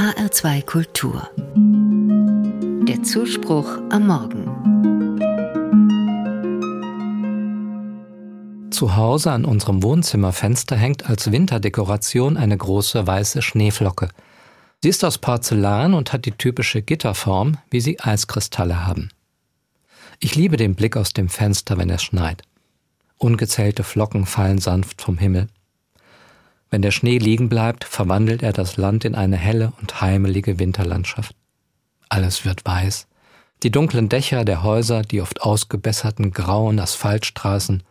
HR2 Kultur. Der Zuspruch am Morgen. Zu Hause an unserem Wohnzimmerfenster hängt als Winterdekoration eine große weiße Schneeflocke. Sie ist aus Porzellan und hat die typische Gitterform, wie sie Eiskristalle haben. Ich liebe den Blick aus dem Fenster, wenn es schneit. Ungezählte Flocken fallen sanft vom Himmel. Wenn der Schnee liegen bleibt, verwandelt er das Land in eine helle und heimelige Winterlandschaft. Alles wird weiß. Die dunklen Dächer der Häuser, die oft ausgebesserten grauen Asphaltstraßen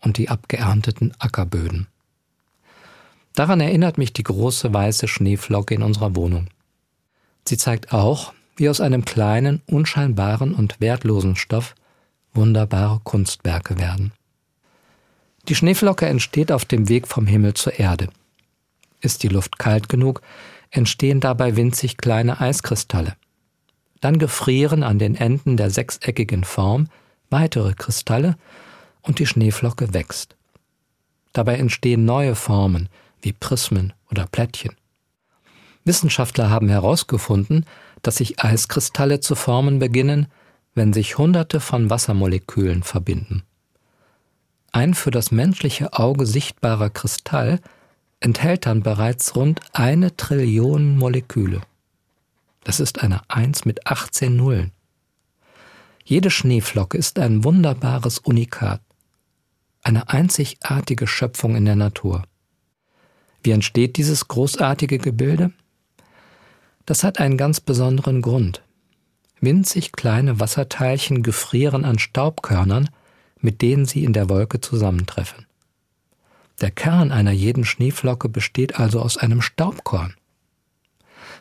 und die abgeernteten Ackerböden. Daran erinnert mich die große weiße Schneeflocke in unserer Wohnung. Sie zeigt auch, wie aus einem kleinen, unscheinbaren und wertlosen Stoff wunderbare Kunstwerke werden. Die Schneeflocke entsteht auf dem Weg vom Himmel zur Erde. Ist die Luft kalt genug, entstehen dabei winzig kleine Eiskristalle. Dann gefrieren an den Enden der sechseckigen Form weitere Kristalle und die Schneeflocke wächst. Dabei entstehen neue Formen wie Prismen oder Plättchen. Wissenschaftler haben herausgefunden, dass sich Eiskristalle zu formen beginnen, wenn sich Hunderte von Wassermolekülen verbinden. Ein für das menschliche Auge sichtbarer Kristall enthält dann bereits rund eine Trillion Moleküle. Das ist eine Eins mit 18 Nullen. Jede Schneeflocke ist ein wunderbares Unikat, eine einzigartige Schöpfung in der Natur. Wie entsteht dieses großartige Gebilde? Das hat einen ganz besonderen Grund. Winzig kleine Wasserteilchen gefrieren an Staubkörnern, mit denen sie in der Wolke zusammentreffen. Der Kern einer jeden Schneeflocke besteht also aus einem Staubkorn.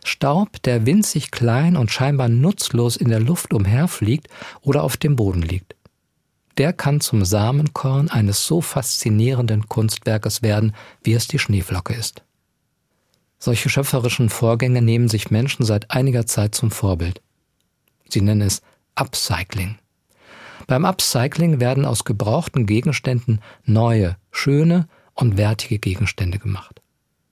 Staub, der winzig klein und scheinbar nutzlos in der Luft umherfliegt oder auf dem Boden liegt. Der kann zum Samenkorn eines so faszinierenden Kunstwerkes werden, wie es die Schneeflocke ist. Solche schöpferischen Vorgänge nehmen sich Menschen seit einiger Zeit zum Vorbild. Sie nennen es Upcycling. Beim Upcycling werden aus gebrauchten Gegenständen neue, schöne und wertige Gegenstände gemacht.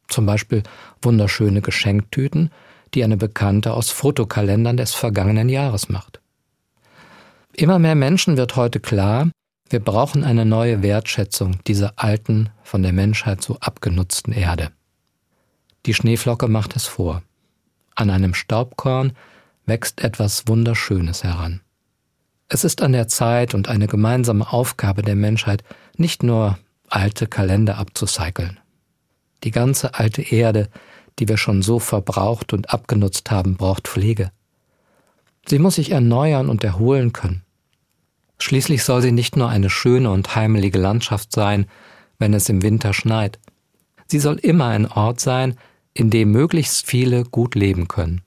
Zum Beispiel wunderschöne Geschenktüten, die eine Bekannte aus Fotokalendern des vergangenen Jahres macht. Immer mehr Menschen wird heute klar, wir brauchen eine neue Wertschätzung dieser alten, von der Menschheit so abgenutzten Erde. Die Schneeflocke macht es vor. An einem Staubkorn wächst etwas Wunderschönes heran. Es ist an der Zeit und eine gemeinsame Aufgabe der Menschheit, nicht nur alte Kalender abzucyceln. Die ganze alte Erde, die wir schon so verbraucht und abgenutzt haben, braucht Pflege. Sie muss sich erneuern und erholen können. Schließlich soll sie nicht nur eine schöne und heimelige Landschaft sein, wenn es im Winter schneit. Sie soll immer ein Ort sein, in dem möglichst viele gut leben können.